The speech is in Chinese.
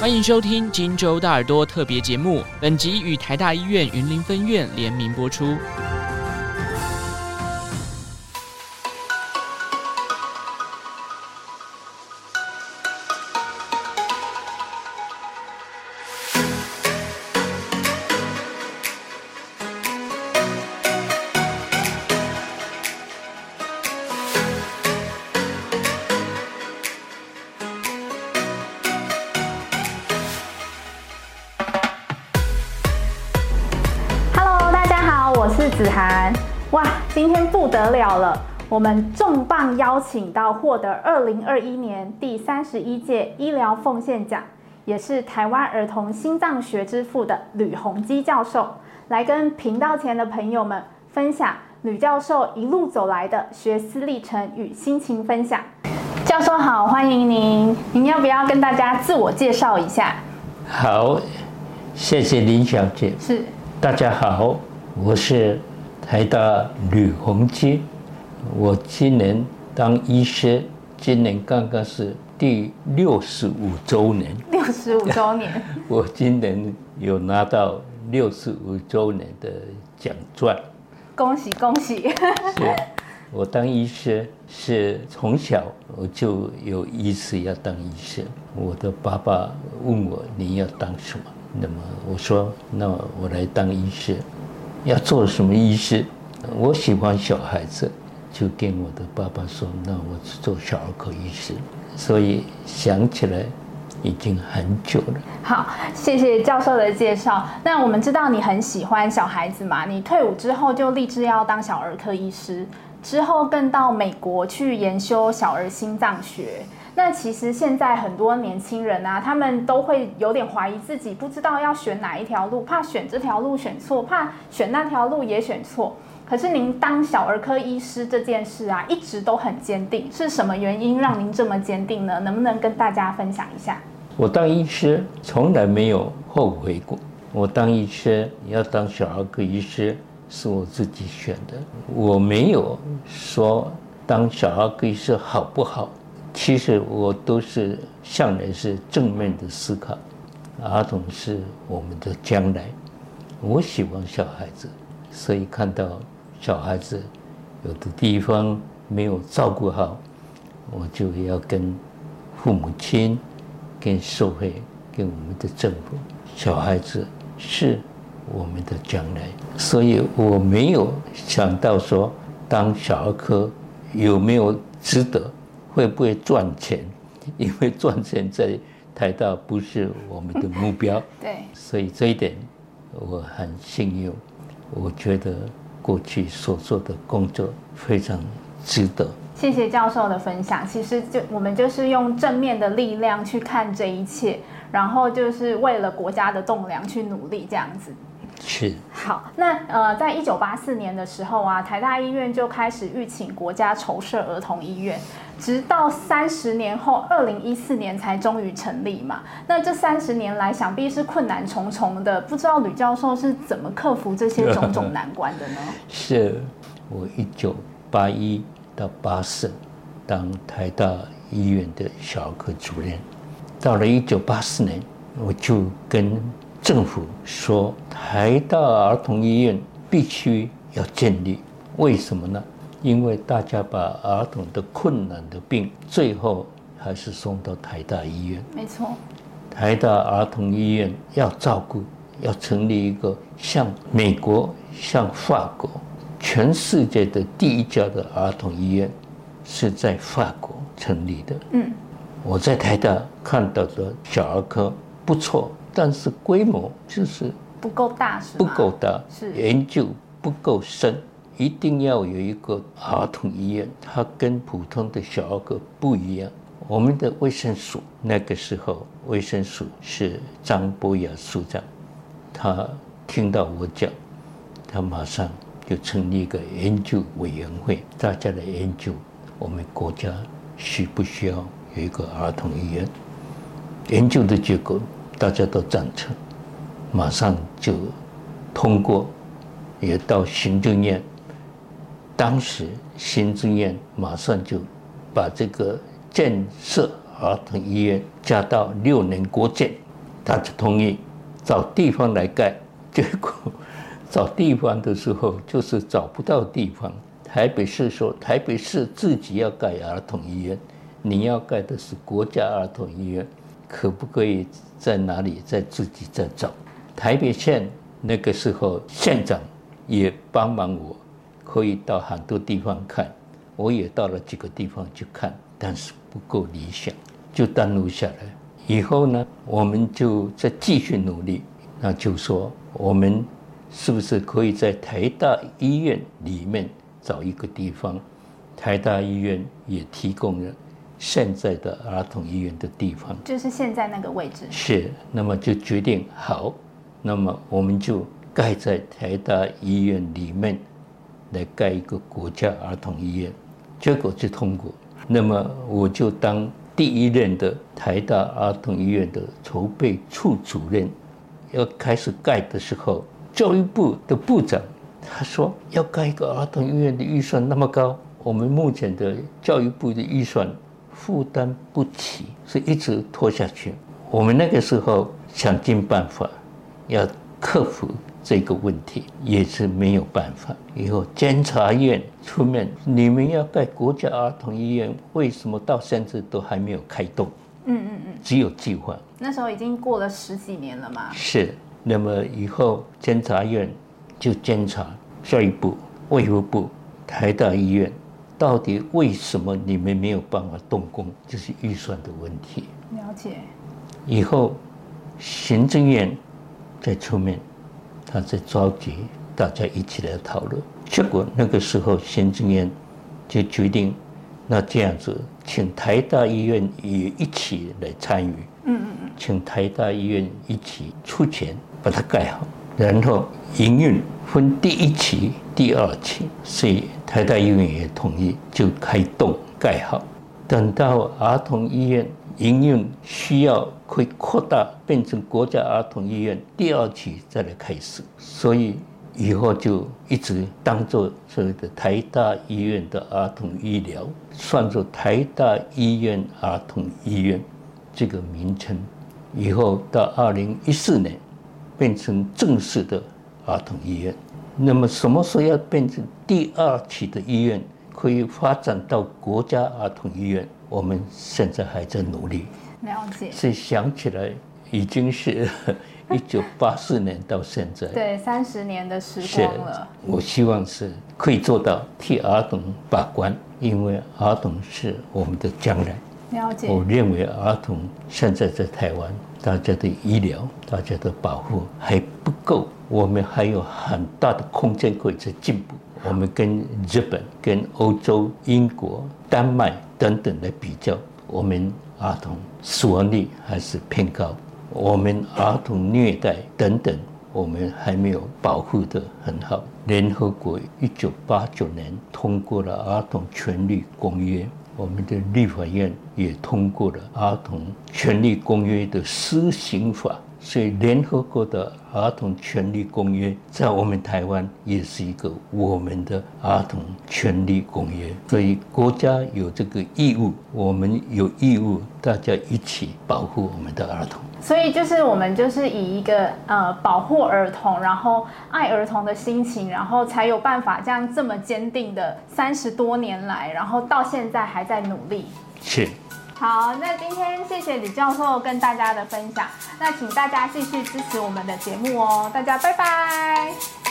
欢迎收听《金州大耳朵》特别节目，本集与台大医院云林分院联名播出。子涵，哇，今天不得了了！我们重磅邀请到获得二零二一年第三十一届医疗奉献奖，也是台湾儿童心脏学之父的吕鸿基教授，来跟频道前的朋友们分享吕教授一路走来的学思历程与心情分享。教授好，欢迎您，您要不要跟大家自我介绍一下？好，谢谢林小姐。是，大家好。我是台大吕鸿基，我今年当医师，今年刚刚是第六十五周年。六十五周年，我今年有拿到六十五周年的奖状。恭喜恭喜！是，我当医师是从小我就有意识要当医生。我的爸爸问我，你要当什么？那么我说，那我来当医师。要做什么医师？我喜欢小孩子，就跟我的爸爸说：“那我去做小儿科医师。”所以想起来已经很久了。好，谢谢教授的介绍。那我们知道你很喜欢小孩子嘛？你退伍之后就立志要当小儿科医师，之后更到美国去研修小儿心脏学。那其实现在很多年轻人啊，他们都会有点怀疑自己，不知道要选哪一条路，怕选这条路选错，怕选那条路也选错。可是您当小儿科医师这件事啊，一直都很坚定，是什么原因让您这么坚定呢？能不能跟大家分享一下？我当医师从来没有后悔过。我当医师要当小儿科医师是我自己选的，我没有说当小儿科医师好不好。其实我都是向来是正面的思考，儿童是我们的将来，我喜欢小孩子，所以看到小孩子有的地方没有照顾好，我就要跟父母亲、跟社会、跟我们的政府，小孩子是我们的将来，所以我没有想到说当小儿科有没有值得。会不会赚钱？因为赚钱在台大不是我们的目标。对，所以这一点我很幸运。我觉得过去所做的工作非常值得。谢谢教授的分享。其实就我们就是用正面的力量去看这一切，然后就是为了国家的栋梁去努力，这样子。是。好，那呃，在一九八四年的时候啊，台大医院就开始预请国家筹设儿童医院。直到三十年后，二零一四年才终于成立嘛。那这三十年来，想必是困难重重的。不知道吕教授是怎么克服这些种种难关的呢？是我一九八一到八四当台大医院的小儿科主任，到了一九八四年，我就跟政府说，台大儿童医院必须要建立。为什么呢？因为大家把儿童的困难的病，最后还是送到台大医院。没错，台大儿童医院要照顾，要成立一个像美国、像法国，全世界的第一家的儿童医院，是在法国成立的。嗯，我在台大看到的小儿科不错，但是规模就是不够大，是不够大，是研究不够深。一定要有一个儿童医院，它跟普通的小儿科不一样。我们的卫生署那个时候，卫生署是张博雅署长，他听到我讲，他马上就成立一个研究委员会，大家来研究我们国家需不需要有一个儿童医院。研究的结果大家都赞成，马上就通过，也到行政院。当时行政院马上就把这个建设儿童医院加到六年国建，他就同意找地方来盖。结果找地方的时候，就是找不到地方。台北市说，台北市自己要盖儿童医院，你要盖的是国家儿童医院，可不可以在哪里再自己再找？台北县那个时候县长也帮忙我，可以到很多地方看，我也到了几个地方去看，但是不够理想，就耽误下来。以后呢，我们就再继续努力，那就说我们是不是可以在台大医院里面找一个地方？台大医院也提供了现在的儿童医院的地方，就是现在那个位置。是，那么就决定好。那么我们就盖在台大医院里面来盖一个国家儿童医院，结果就通过。那么我就当第一任的台大儿童医院的筹备处主任。要开始盖的时候，教育部的部长他说要盖一个儿童医院的预算那么高，我们目前的教育部的预算负担不起，所以一直拖下去。我们那个时候想尽办法。要克服这个问题也是没有办法。以后监察院出面，你们要盖国家儿童医院，为什么到现在都还没有开动？嗯嗯嗯，只有计划。那时候已经过了十几年了嘛。是。那么以后监察院就监察教育部、卫福部、台大医院，到底为什么你们没有办法动工？就是预算的问题。了解。以后行政院。在出面，他在召集大家一起来讨论。结果那个时候，行政院就决定，那这样子，请台大医院也一起来参与。嗯嗯嗯，请台大医院一起出钱把它盖好，然后营运分第一期、第二期，所以台大医院也同意，就开动盖好。等到儿童医院。营运需要可以扩大，变成国家儿童医院第二期再来开始，所以以后就一直当做所谓的台大医院的儿童医疗，算作台大医院儿童医院这个名称。以后到二零一四年变成正式的儿童医院。那么什么时候要变成第二期的医院，可以发展到国家儿童医院？我们现在还在努力，了解。是想起来，已经是 一九八四年到现在，对，三十年的时光了。我希望是可以做到替儿童把关，因为儿童是我们的将来。了解。我认为儿童现在在台湾，大家的医疗、大家的保护还不够，我们还有很大的空间可以再进步。我们跟日本、跟欧洲、英国、丹麦等等来比较，我们儿童死亡率还是偏高。我们儿童虐待等等，我们还没有保护得很好。联合国一九八九年通过了《儿童权利公约》，我们的立法院也通过了《儿童权利公约》的施行法。所以，联合国的儿童权利公约在我们台湾也是一个我们的儿童权利公约。所以，国家有这个义务，我们有义务，大家一起保护我们的儿童。所以，就是我们就是以一个呃保护儿童，然后爱儿童的心情，然后才有办法这样这么坚定的三十多年来，然后到现在还在努力。是。好，那今天谢谢李教授跟大家的分享，那请大家继续支持我们的节目哦，大家拜拜。